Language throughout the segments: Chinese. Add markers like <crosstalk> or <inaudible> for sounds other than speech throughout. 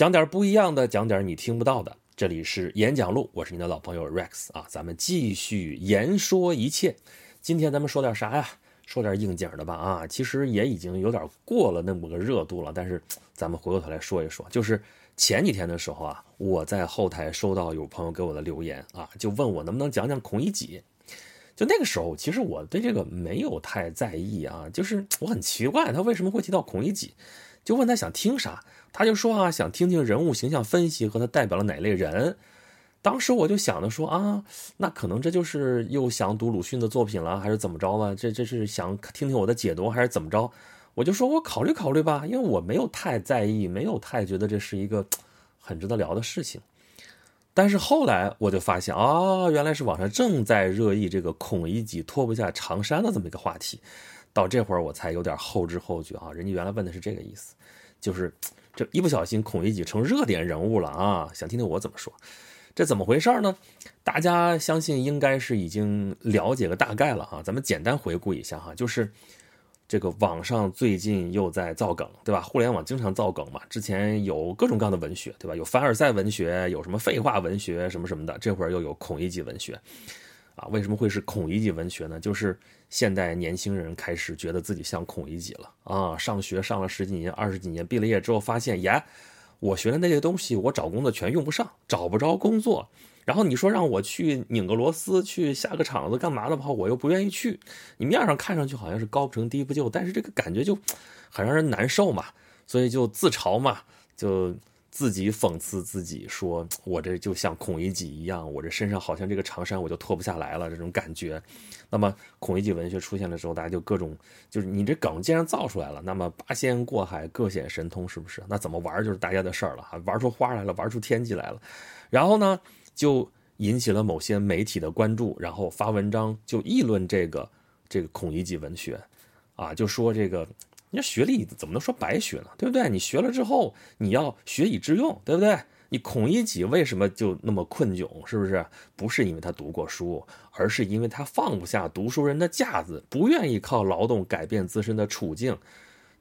讲点不一样的，讲点你听不到的。这里是演讲录，我是你的老朋友 Rex 啊，咱们继续言说一切。今天咱们说点啥呀？说点应景的吧啊，其实也已经有点过了那么个热度了，但是咱们回过头来说一说，就是前几天的时候啊，我在后台收到有朋友给我的留言啊，就问我能不能讲讲孔乙己。就那个时候，其实我对这个没有太在意啊，就是我很奇怪他为什么会提到孔乙己，就问他想听啥，他就说啊想听听人物形象分析和他代表了哪类人。当时我就想着说啊，那可能这就是又想读鲁迅的作品了，还是怎么着吧？这这是想听听我的解读，还是怎么着？我就说我考虑考虑吧，因为我没有太在意，没有太觉得这是一个很值得聊的事情。但是后来我就发现啊，原来是网上正在热议这个孔乙己脱不下长衫的这么一个话题。到这会儿我才有点后知后觉啊，人家原来问的是这个意思，就是这一不小心孔乙己成热点人物了啊，想听听我怎么说。这怎么回事呢？大家相信应该是已经了解个大概了啊。咱们简单回顾一下哈，就是这个网上最近又在造梗，对吧？互联网经常造梗嘛。之前有各种各样的文学，对吧？有凡尔赛文学，有什么废话文学什么什么的。这会儿又有孔乙己文学，啊，为什么会是孔乙己文学呢？就是现代年轻人开始觉得自己像孔乙己了啊。上学上了十几年、二十几年，毕了业之后发现，呀。我学的那些东西，我找工作全用不上，找不着工作。然后你说让我去拧个螺丝，去下个厂子干嘛的话，我又不愿意去。你面上看上去好像是高不成低不就，但是这个感觉就很让人难受嘛。所以就自嘲嘛，就。自己讽刺自己，说我这就像孔乙己一样，我这身上好像这个长衫我就脱不下来了，这种感觉。那么孔乙己文学出现的时候，大家就各种就是你这梗既然造出来了，那么八仙过海各显神通，是不是？那怎么玩就是大家的事儿了哈，玩出花来了，玩出天际来了。然后呢，就引起了某些媒体的关注，然后发文章就议论这个这个孔乙己文学，啊，就说这个。你这学历怎么能说白学呢？对不对？你学了之后，你要学以致用，对不对？你孔乙己为什么就那么困窘？是不是？不是因为他读过书，而是因为他放不下读书人的架子，不愿意靠劳动改变自身的处境。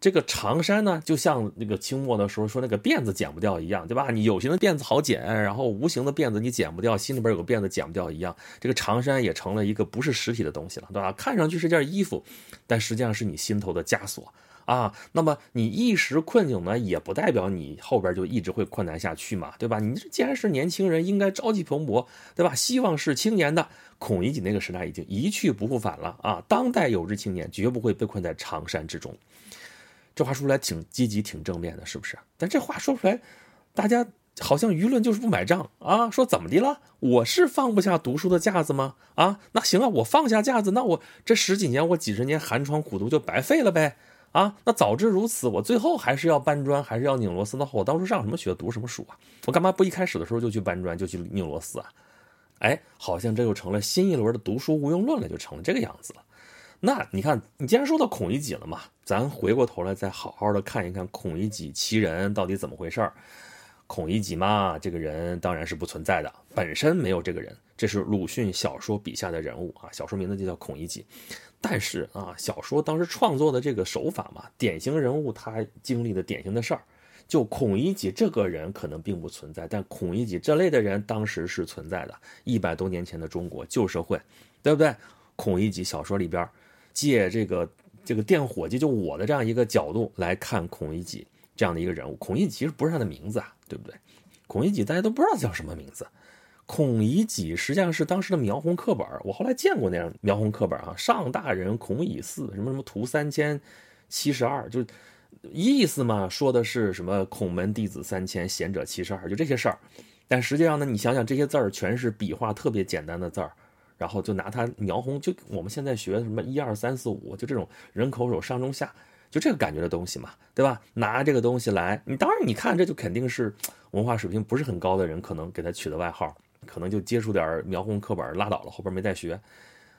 这个长衫呢，就像那个清末的时候说那个辫子剪不掉一样，对吧？你有形的辫子好剪，然后无形的辫子你剪不掉，心里边有个辫子剪不掉一样。这个长衫也成了一个不是实体的东西了，对吧？看上去是件衣服，但实际上是你心头的枷锁。啊，那么你一时困境呢，也不代表你后边就一直会困难下去嘛，对吧？你这既然是年轻人，应该朝气蓬勃，对吧？希望是青年的。孔乙己那个时代已经一去不复返了啊！当代有志青年绝不会被困在长衫之中。这话说出来挺积极、挺正面的，是不是？但这话说出来，大家好像舆论就是不买账啊！说怎么的了？我是放不下读书的架子吗？啊，那行啊，我放下架子，那我这十几年我几十年寒窗苦读就白费了呗？啊，那早知如此，我最后还是要搬砖，还是要拧螺丝的话，我当初上什么学，读什么书啊？我干嘛不一开始的时候就去搬砖，就去拧螺丝啊？哎，好像这又成了新一轮的读书无用论了，就成了这个样子了。那你看，你既然说到孔乙己了嘛，咱回过头来再好好的看一看孔乙己其人到底怎么回事儿。孔乙己嘛，这个人当然是不存在的，本身没有这个人，这是鲁迅小说笔下的人物啊，小说名字就叫孔乙己。但是啊，小说当时创作的这个手法嘛，典型人物他经历的典型的事儿，就孔乙己这个人可能并不存在，但孔乙己这类的人当时是存在的。一百多年前的中国旧社会，对不对？孔乙己小说里边，借这个这个电火机，就我的这样一个角度来看孔乙己这样的一个人物。孔乙己其实不是他的名字啊，对不对？孔乙己大家都不知道叫什么名字。孔乙己实际上是当时的描红课本，我后来见过那样描红课本啊。上大人孔乙巳，什么什么图三千七十二，就意思嘛，说的是什么孔门弟子三千，贤者七十二，就这些事儿。但实际上呢，你想想这些字儿全是笔画特别简单的字儿，然后就拿它描红，就我们现在学什么一二三四五，就这种人口手上中下，就这个感觉的东西嘛，对吧？拿这个东西来，你当然你看这就肯定是文化水平不是很高的人可能给他取的外号。可能就接触点描红课本拉倒了，后边没再学，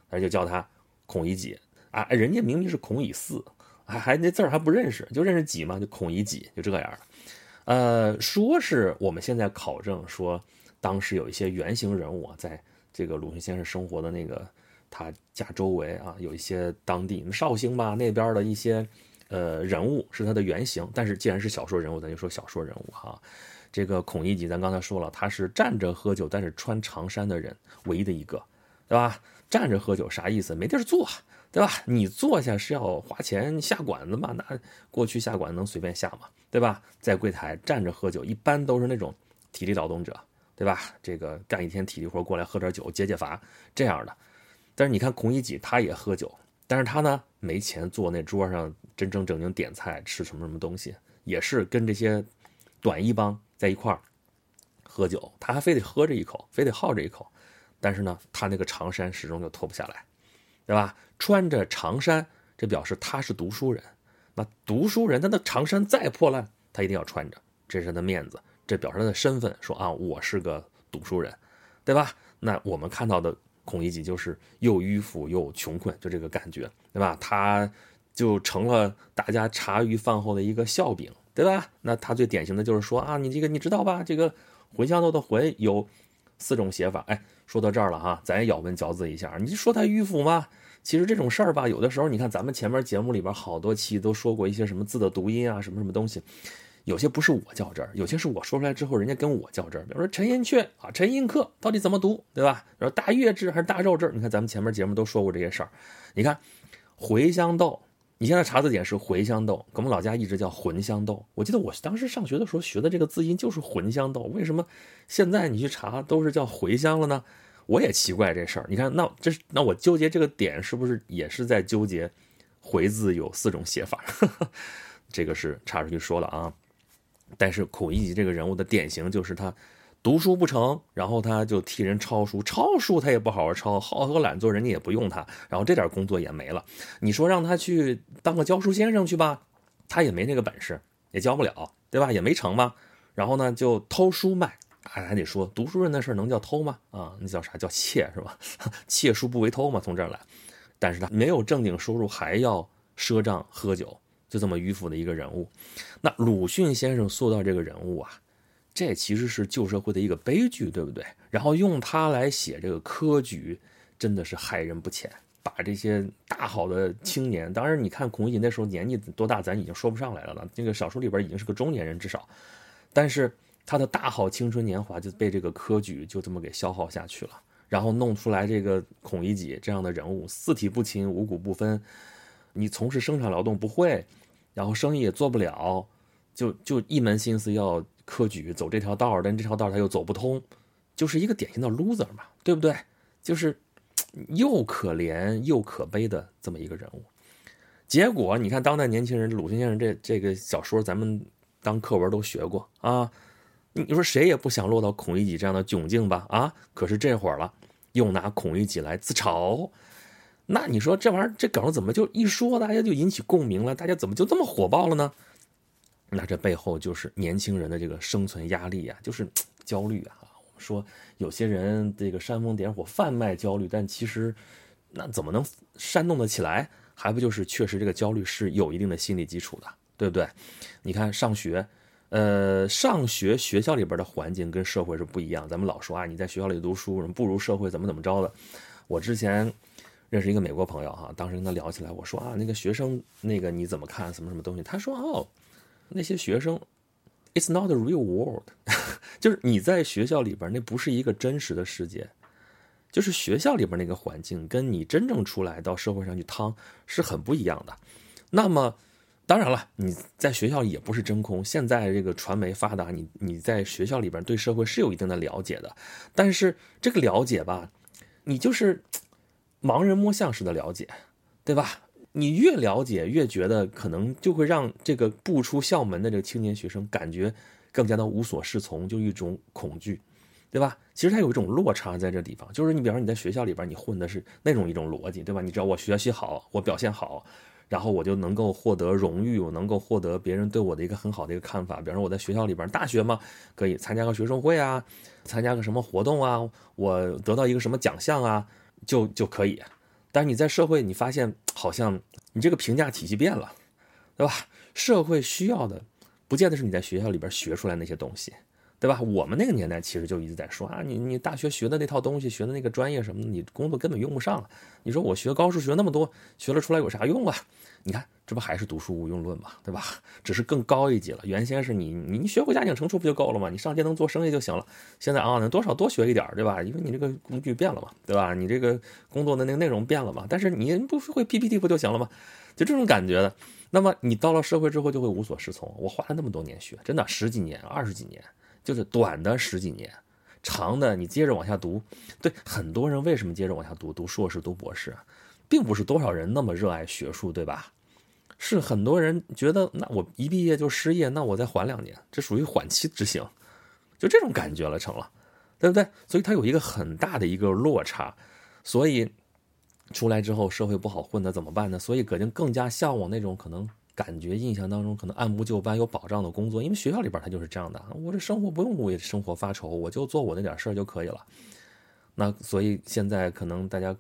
那就叫他孔乙己啊，人家明明是孔乙巳，还还那字儿还不认识，就认识己嘛，就孔乙己就这样呃，说是我们现在考证说，当时有一些原型人物啊，在这个鲁迅先生生活的那个他家周围啊，有一些当地绍兴吧那边的一些呃人物是他的原型。但是既然是小说人物，咱就说小说人物哈。这个孔乙己，咱刚才说了，他是站着喝酒，但是穿长衫的人，唯一的一个，对吧？站着喝酒啥意思？没地儿坐，对吧？你坐下是要花钱下馆子嘛？那过去下馆子能随便下吗？对吧？在柜台站着喝酒，一般都是那种体力劳动者，对吧？这个干一天体力活过来喝点酒解解乏这样的。但是你看孔乙己，他也喝酒，但是他呢没钱坐那桌上真正正经点菜吃什么什么东西，也是跟这些短衣帮在一块儿喝酒，他还非得喝这一口，非得好这一口。但是呢，他那个长衫始终就脱不下来，对吧？穿着长衫，这表示他是读书人。那读书人，他的长衫再破烂，他一定要穿着，这是他的面子，这表示他的身份。说啊，我是个读书人，对吧？那我们看到的孔乙己就是又迂腐又穷困，就这个感觉，对吧？他就成了大家茶余饭后的一个笑柄，对吧？那他最典型的就是说啊，你这个你知道吧？这个茴香豆的茴有。四种写法，哎，说到这儿了哈，咱也咬文嚼字一下。你说他迂腐吗？其实这种事儿吧，有的时候你看咱们前面节目里边好多期都说过一些什么字的读音啊，什么什么东西，有些不是我较真儿，有些是我说出来之后人家跟我较真儿。比如说陈寅恪啊，陈寅恪到底怎么读，对吧？然后大月制还是大肉制？你看咱们前面节目都说过这些事儿。你看茴香豆。你现在查字典是茴香豆，我们老家一直叫茴香豆。我记得我当时上学的时候学的这个字音就是茴香豆，为什么现在你去查都是叫茴香了呢？我也奇怪这事儿。你看，那这那我纠结这个点是不是也是在纠结“回”字有四种写法？<laughs> 这个是插出去说了啊。但是孔乙己这个人物的典型就是他。读书不成，然后他就替人抄书，抄书他也不好好抄，好喝懒做，人家也不用他，然后这点工作也没了。你说让他去当个教书先生去吧，他也没那个本事，也教不了，对吧？也没成嘛。然后呢，就偷书卖，还还得说读书人的事能叫偷吗？啊，那叫啥叫窃是吧？<laughs> 窃书不为偷嘛，从这儿来。但是他没有正经收入，还要赊账喝酒，就这么迂腐的一个人物。那鲁迅先生塑造这个人物啊。这其实是旧社会的一个悲剧，对不对？然后用它来写这个科举，真的是害人不浅。把这些大好的青年，当然你看孔乙己那时候年纪多大，咱已经说不上来了了。那个小说里边已经是个中年人，至少，但是他的大好青春年华就被这个科举就这么给消耗下去了。然后弄出来这个孔乙己这样的人物，四体不勤，五谷不分，你从事生产劳动不会，然后生意也做不了，就就一门心思要。科举走这条道但这条道他又走不通，就是一个典型的 loser 嘛，对不对？就是又可怜又可悲的这么一个人物。结果你看，当代年轻人鲁迅先生这这个小说，咱们当课文都学过啊。你说谁也不想落到孔乙己这样的窘境吧？啊，可是这会儿了，又拿孔乙己来自嘲，那你说这玩意儿这梗怎么就一说大家就引起共鸣了？大家怎么就这么火爆了呢？那这背后就是年轻人的这个生存压力呀，就是 <tsk> 焦虑啊。我们说有些人这个煽风点火贩卖焦虑，但其实那怎么能煽动得起来？还不就是确实这个焦虑是有一定的心理基础的，对不对？你看上学，呃，上学学校里边的环境跟社会是不一样。咱们老说啊，你在学校里读书什么不如社会怎么怎么着的。我之前认识一个美国朋友哈，当时跟他聊起来，我说啊，那个学生那个你怎么看什么什么东西？他说哦。那些学生，It's not a real world，<laughs> 就是你在学校里边那不是一个真实的世界，就是学校里边那个环境跟你真正出来到社会上去趟是很不一样的。那么，当然了，你在学校也不是真空。现在这个传媒发达，你你在学校里边对社会是有一定的了解的，但是这个了解吧，你就是盲人摸象式的了解，对吧？你越了解，越觉得可能就会让这个步出校门的这个青年学生感觉更加的无所适从，就一种恐惧，对吧？其实他有一种落差在这地方，就是你比方说你在学校里边，你混的是那种一种逻辑，对吧？你知道我学习好，我表现好，然后我就能够获得荣誉，我能够获得别人对我的一个很好的一个看法。比方说我在学校里边，大学嘛，可以参加个学生会啊，参加个什么活动啊，我得到一个什么奖项啊，就就可以。但是你在社会，你发现好像你这个评价体系变了，对吧？社会需要的不见得是你在学校里边学出来那些东西，对吧？我们那个年代其实就一直在说啊，你你大学学的那套东西，学的那个专业什么的，你工作根本用不上。你说我学高数学那么多，学了出来有啥用啊？你看，这不还是读书无用论嘛，对吧？只是更高一级了。原先是你你学会加减乘除不就够了吗？你上街能做生意就行了。现在啊，能多少多学一点，对吧？因为你这个工具变了嘛，对吧？你这个工作的那个内容变了嘛。但是你不会 PPT 不就行了吗？就这种感觉的。那么你到了社会之后就会无所适从。我花了那么多年学，真的十几年、二十几年。就是短的十几年，长的你接着往下读。对很多人为什么接着往下读，读硕士、读博士，并不是多少人那么热爱学术，对吧？是很多人觉得，那我一毕业就失业，那我再缓两年，这属于缓期执行，就这种感觉了，成了，对不对？所以它有一个很大的一个落差，所以出来之后社会不好混的怎么办呢？所以葛静更加向往那种可能。感觉印象当中可能按部就班有保障的工作，因为学校里边他就是这样的，我这生活不用为生活发愁，我就做我那点事儿就可以了。那所以现在可能大家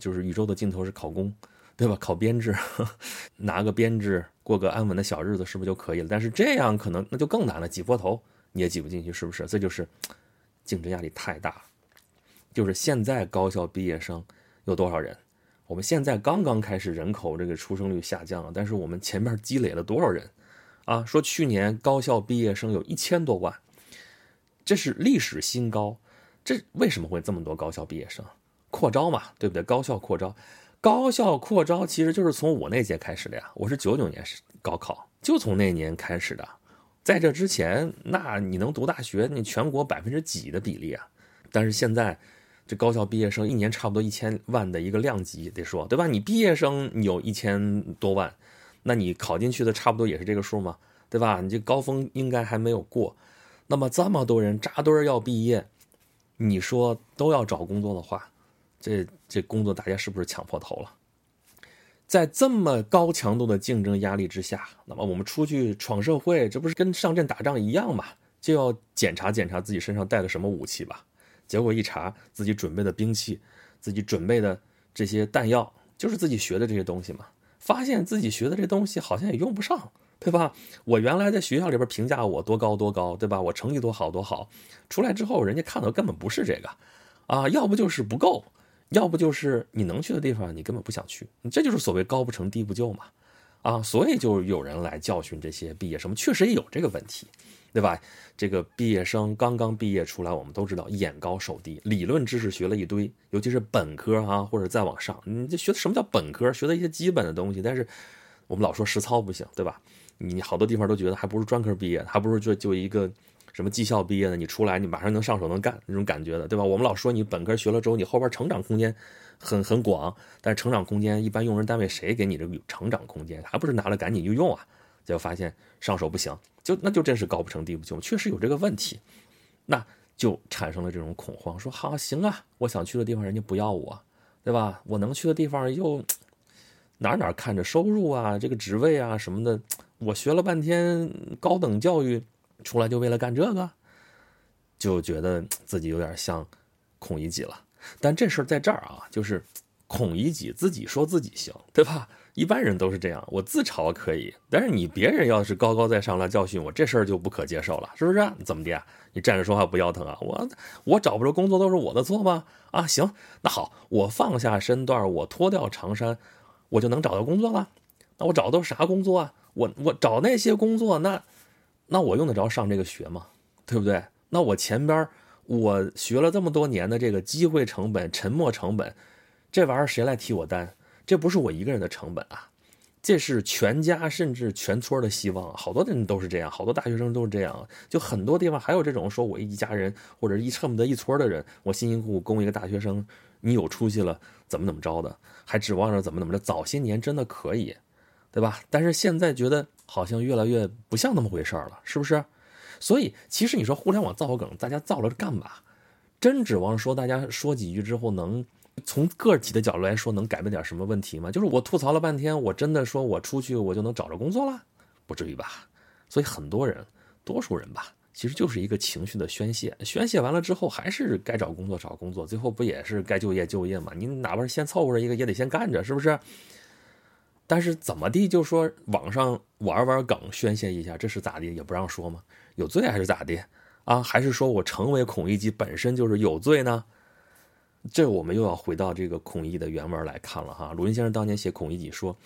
就是宇宙的尽头是考公，对吧？考编制，<laughs> 拿个编制过个安稳的小日子是不是就可以了？但是这样可能那就更难了，挤破头你也挤不进去，是不是？这就是竞争压力太大。就是现在高校毕业生有多少人？我们现在刚刚开始，人口这个出生率下降了，但是我们前面积累了多少人？啊，说去年高校毕业生有一千多万，这是历史新高。这为什么会这么多高校毕业生？扩招嘛，对不对？高校扩招，高校扩招其实就是从我那届开始的呀。我是九九年高考，就从那年开始的。在这之前，那你能读大学，你全国百分之几的比例啊？但是现在。这高校毕业生一年差不多一千万的一个量级，得说对吧？你毕业生有一千多万，那你考进去的差不多也是这个数吗？对吧？你这高峰应该还没有过，那么这么多人扎堆要毕业，你说都要找工作的话，这这工作大家是不是抢破头了？在这么高强度的竞争压力之下，那么我们出去闯社会，这不是跟上阵打仗一样吗？就要检查检查自己身上带的什么武器吧。结果一查，自己准备的兵器，自己准备的这些弹药，就是自己学的这些东西嘛。发现自己学的这东西好像也用不上，对吧？我原来在学校里边评价我多高多高，对吧？我成绩多好多好，出来之后人家看到根本不是这个，啊，要不就是不够，要不就是你能去的地方你根本不想去，这就是所谓高不成低不就嘛，啊，所以就有人来教训这些毕业生，确实也有这个问题。对吧？这个毕业生刚刚毕业出来，我们都知道眼高手低，理论知识学了一堆，尤其是本科啊，或者再往上，你这学的什么叫本科？学的一些基本的东西，但是我们老说实操不行，对吧？你好多地方都觉得还不如专科毕业，还不如就就一个什么技校毕业的，你出来你马上能上手能干那种感觉的，对吧？我们老说你本科学了之后，你后边成长空间很很广，但是成长空间一般用人单位谁给你这个成长空间？还不是拿了赶紧就用啊？结果发现上手不行。就那就真是高不成低不就，确实有这个问题，那就产生了这种恐慌，说好行啊，我想去的地方人家不要我，对吧？我能去的地方又哪哪看着收入啊，这个职位啊什么的，我学了半天高等教育出来就为了干这个，就觉得自己有点像孔乙己了。但这事儿在这儿啊，就是孔乙己自己说自己行，对吧？一般人都是这样，我自嘲可以，但是你别人要是高高在上来教训我，这事儿就不可接受了，是不是？怎么的？你站着说话不腰疼啊？我我找不着工作都是我的错吗？啊，行，那好，我放下身段，我脱掉长衫，我就能找到工作了。那我找的都是啥工作啊？我我找那些工作，那那我用得着上这个学吗？对不对？那我前边我学了这么多年的这个机会成本、沉没成本，这玩意儿谁来替我担？这不是我一个人的成本啊，这是全家甚至全村的希望。好多人都是这样，好多大学生都是这样。就很多地方还有这种说，我一家人或者一恨不得一村的人，我辛辛苦苦供一个大学生，你有出息了，怎么怎么着的，还指望着怎么怎么着。早些年真的可以，对吧？但是现在觉得好像越来越不像那么回事了，是不是？所以其实你说互联网造梗，大家造了干嘛？真指望说大家说几句之后能？从个体的角度来说，能改变点什么问题吗？就是我吐槽了半天，我真的说我出去我就能找着工作了？不至于吧？所以很多人，多数人吧，其实就是一个情绪的宣泄，宣泄完了之后，还是该找工作找工作，最后不也是该就业就业吗？你哪怕是先凑合着一个，也得先干着，是不是？但是怎么地，就说网上玩玩梗宣泄一下，这是咋的？也不让说吗？有罪还是咋的？啊，还是说我成为孔乙己本身就是有罪呢？这我们又要回到这个孔乙己的原文来看了哈。鲁迅先生当年写孔乙己说，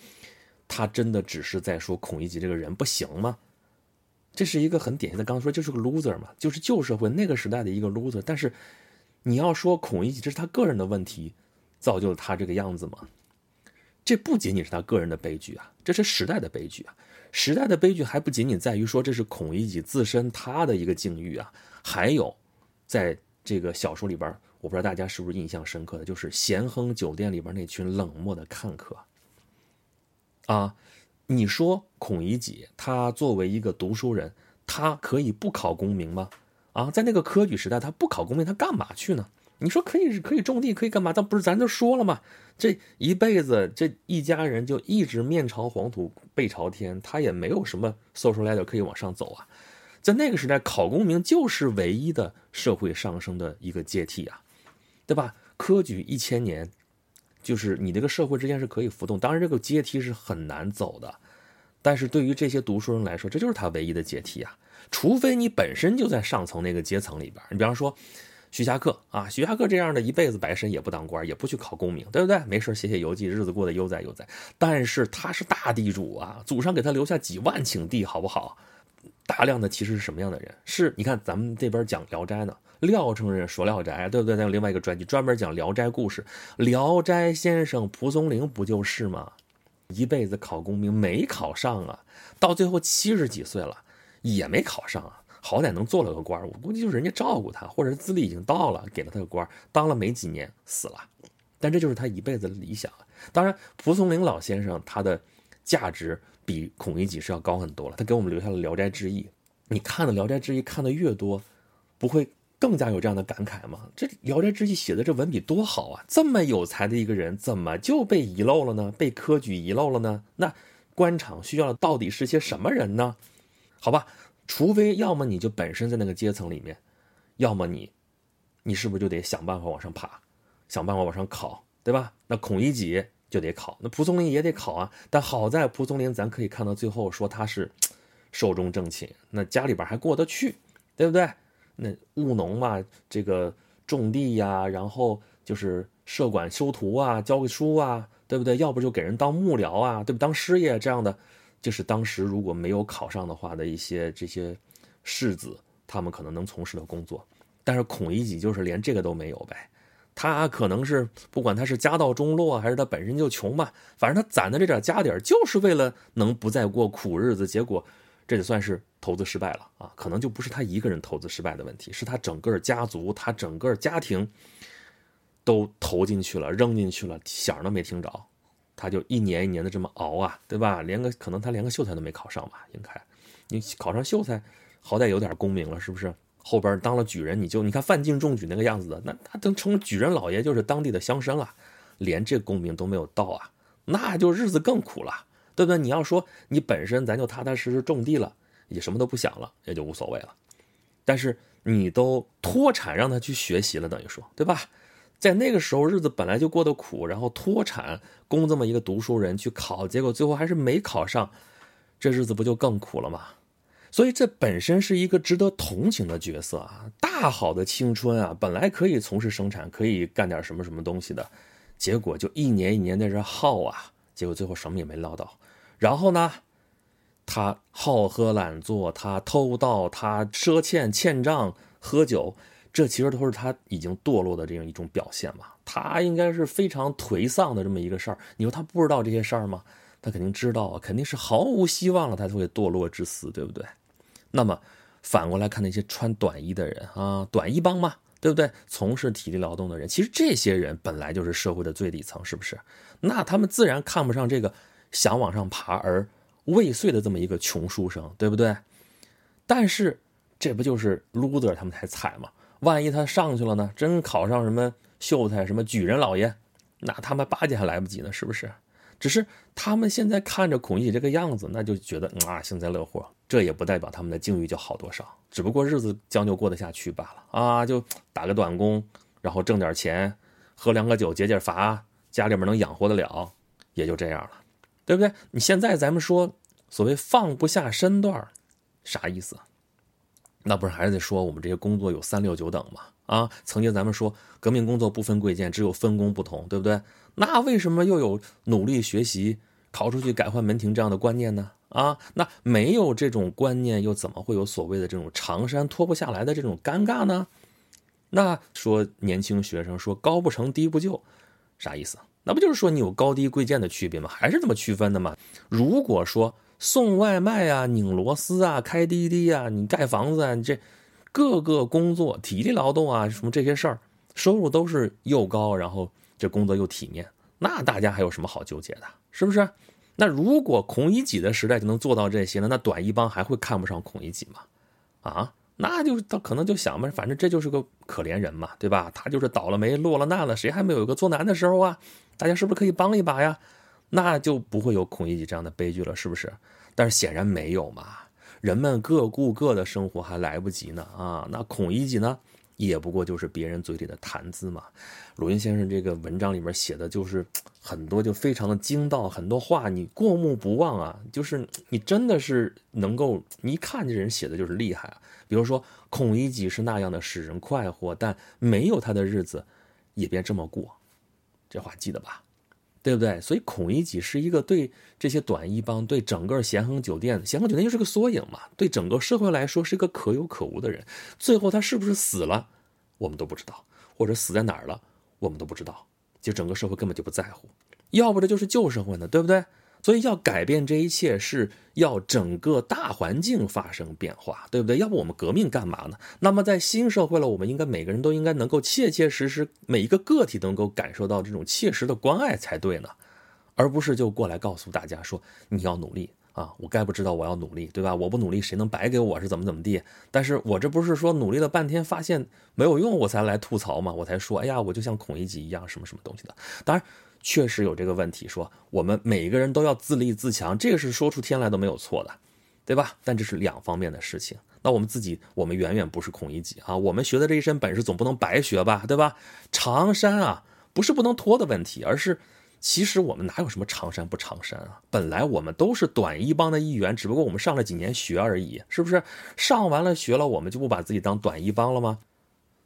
他真的只是在说孔乙己这个人不行吗？这是一个很典型的，刚刚说就是个 loser 嘛，就是旧社会那个时代的一个 loser。但是你要说孔乙己这是他个人的问题，造就了他这个样子吗？这不仅仅是他个人的悲剧啊，这是时代的悲剧啊。时代的悲剧还不仅仅在于说这是孔乙己自身他的一个境遇啊，还有在这个小说里边。我不知道大家是不是印象深刻的，就是咸亨酒店里边那群冷漠的看客。啊，你说孔乙己他作为一个读书人，他可以不考功名吗？啊，在那个科举时代，他不考功名，他干嘛去呢？你说可以可以种地，可以干嘛？但不是咱就说了吗？这一辈子这一家人就一直面朝黄土背朝天，他也没有什么 social ladder 可以往上走啊。在那个时代，考功名就是唯一的社会上升的一个阶梯啊。对吧？科举一千年，就是你这个社会之间是可以浮动，当然这个阶梯是很难走的。但是对于这些读书人来说，这就是他唯一的阶梯啊！除非你本身就在上层那个阶层里边，你比方说徐霞客啊，徐霞客这样的一辈子白身也不当官，也不去考功名，对不对？没事写写游记，日子过得悠哉悠哉。但是他是大地主啊，祖上给他留下几万顷地，好不好？大量的其实是什么样的人？是你看咱们这边讲《聊斋》呢。廖承人说《聊斋》，对不对？咱有另外一个专辑专门讲《聊斋》故事，《聊斋》先生蒲松龄不就是吗？一辈子考功名没考上啊，到最后七十几岁了也没考上啊，好歹能做了个官我估计就是人家照顾他，或者是资历已经到了，给了他个官当了没几年死了。但这就是他一辈子的理想。当然，蒲松龄老先生他的价值比孔乙己是要高很多了，他给我们留下了《聊斋志异》。你看的《聊斋志异》看的越多，不会。更加有这样的感慨吗？这《聊斋志异》写的这文笔多好啊！这么有才的一个人，怎么就被遗漏了呢？被科举遗漏了呢？那官场需要的到底是些什么人呢？好吧，除非要么你就本身在那个阶层里面，要么你，你是不是就得想办法往上爬，想办法往上考，对吧？那孔乙己就得考，那蒲松龄也得考啊。但好在蒲松龄，咱可以看到最后说他是 <tsk> 寿终正寝，那家里边还过得去，对不对？那务农嘛，这个种地呀，然后就是设馆修图啊，教个书啊，对不对？要不就给人当幕僚啊，对不？当师爷这样的，就是当时如果没有考上的话的一些这些士子，他们可能能从事的工作。但是孔乙己就是连这个都没有呗，他可能是不管他是家道中落还是他本身就穷吧，反正他攒的这点家底儿就是为了能不再过苦日子，结果。这就算是投资失败了啊，可能就不是他一个人投资失败的问题，是他整个家族、他整个家庭都投进去了、扔进去了，响都没听着，他就一年一年的这么熬啊，对吧？连个可能他连个秀才都没考上吧？应该，你考上秀才，好歹有点功名了，是不是？后边当了举人，你就你看范进中举那个样子的，那他等成举人老爷就是当地的乡绅了，连这功名都没有到啊，那就日子更苦了。对不对？你要说你本身咱就踏踏实实种地了，也什么都不想了，也就无所谓了。但是你都脱产让他去学习了，等于说，对吧？在那个时候日子本来就过得苦，然后脱产供这么一个读书人去考，结果最后还是没考上，这日子不就更苦了吗？所以这本身是一个值得同情的角色啊！大好的青春啊，本来可以从事生产，可以干点什么什么东西的，结果就一年一年在这耗啊，结果最后什么也没捞到。然后呢，他好喝懒做，他偷盗，他赊欠欠账，喝酒，这其实都是他已经堕落的这样一种表现嘛。他应该是非常颓丧的这么一个事儿。你说他不知道这些事儿吗？他肯定知道啊，肯定是毫无希望了，他才会堕落至死，对不对？那么反过来看那些穿短衣的人啊，短衣帮嘛，对不对？从事体力劳动的人，其实这些人本来就是社会的最底层，是不是？那他们自然看不上这个。想往上爬而未遂的这么一个穷书生，对不对？但是这不就是 loser 他们才惨吗？万一他上去了呢？真考上什么秀才、什么举人老爷，那他们巴结还来不及呢，是不是？只是他们现在看着孔乙己这个样子，那就觉得啊幸灾乐祸。这也不代表他们的境遇就好多少，只不过日子将就过得下去罢了啊！就打个短工，然后挣点钱，喝两个酒解解乏，家里面能养活得了，也就这样了。对不对？你现在咱们说所谓放不下身段啥意思？那不是还是得说我们这些工作有三六九等吗？啊，曾经咱们说革命工作不分贵贱，只有分工不同，对不对？那为什么又有努力学习、逃出去改换门庭这样的观念呢？啊，那没有这种观念，又怎么会有所谓的这种长衫脱不下来的这种尴尬呢？那说年轻学生说高不成低不就，啥意思？那不就是说你有高低贵贱的区别吗？还是这么区分的吗？如果说送外卖啊、拧螺丝啊、开滴滴啊、你盖房子啊，这各个工作体力劳动啊，什么这些事儿，收入都是又高，然后这工作又体面，那大家还有什么好纠结的？是不是？那如果孔乙己的时代就能做到这些呢？那短一帮还会看不上孔乙己吗？啊？那就他可能就想嘛，反正这就是个可怜人嘛，对吧？他就是倒了霉落了难了，谁还没有一个做难的时候啊？大家是不是可以帮一把呀？那就不会有孔乙己这样的悲剧了，是不是？但是显然没有嘛，人们各顾各的生活还来不及呢啊！那孔乙己呢？也不过就是别人嘴里的谈资嘛。鲁迅先生这个文章里面写的就是 <tsk> 很多，就非常的精到，很多话你过目不忘啊。就是你真的是能够，你一看这人写的就是厉害啊。比如说孔乙己是那样的使人快活，但没有他的日子也别这么过，这话记得吧？对不对？所以孔乙己是一个对这些短衣帮、对整个咸亨酒店，咸亨酒店就是个缩影嘛。对整个社会来说，是一个可有可无的人。最后他是不是死了，我们都不知道，或者死在哪儿了，我们都不知道。就整个社会根本就不在乎，要不这就是旧社会呢，对不对？所以要改变这一切，是要整个大环境发生变化，对不对？要不我们革命干嘛呢？那么在新社会了，我们应该每个人都应该能够切切实实，每一个个体都能够感受到这种切实的关爱才对呢，而不是就过来告诉大家说你要努力啊，我该不知道我要努力，对吧？我不努力谁能白给我是怎么怎么地？但是我这不是说努力了半天发现没有用，我才来吐槽嘛，我才说哎呀，我就像孔乙己一样什么什么东西的，当然。确实有这个问题，说我们每一个人都要自立自强，这个是说出天来都没有错的，对吧？但这是两方面的事情。那我们自己，我们远远不是孔乙己啊！我们学的这一身本事总不能白学吧，对吧？长衫啊，不是不能脱的问题，而是其实我们哪有什么长衫不长衫啊？本来我们都是短衣帮的一员，只不过我们上了几年学而已，是不是？上完了学了，我们就不把自己当短衣帮了吗？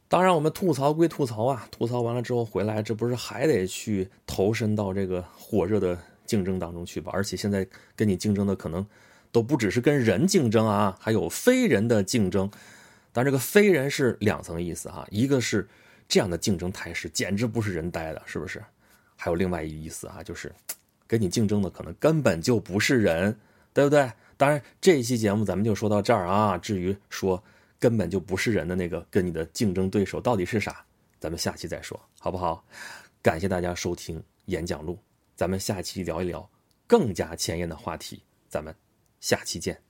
当然，我们吐槽归吐槽啊，吐槽完了之后回来，这不是还得去投身到这个火热的竞争当中去吧？而且现在跟你竞争的可能都不只是跟人竞争啊，还有非人的竞争。但这个非人是两层意思啊，一个是这样的竞争态势简直不是人待的，是不是？还有另外一个意思啊，就是跟你竞争的可能根本就不是人，对不对？当然，这一期节目咱们就说到这儿啊。至于说。根本就不是人的那个，跟你的竞争对手到底是啥？咱们下期再说，好不好？感谢大家收听演讲录，咱们下期聊一聊更加前沿的话题，咱们下期见。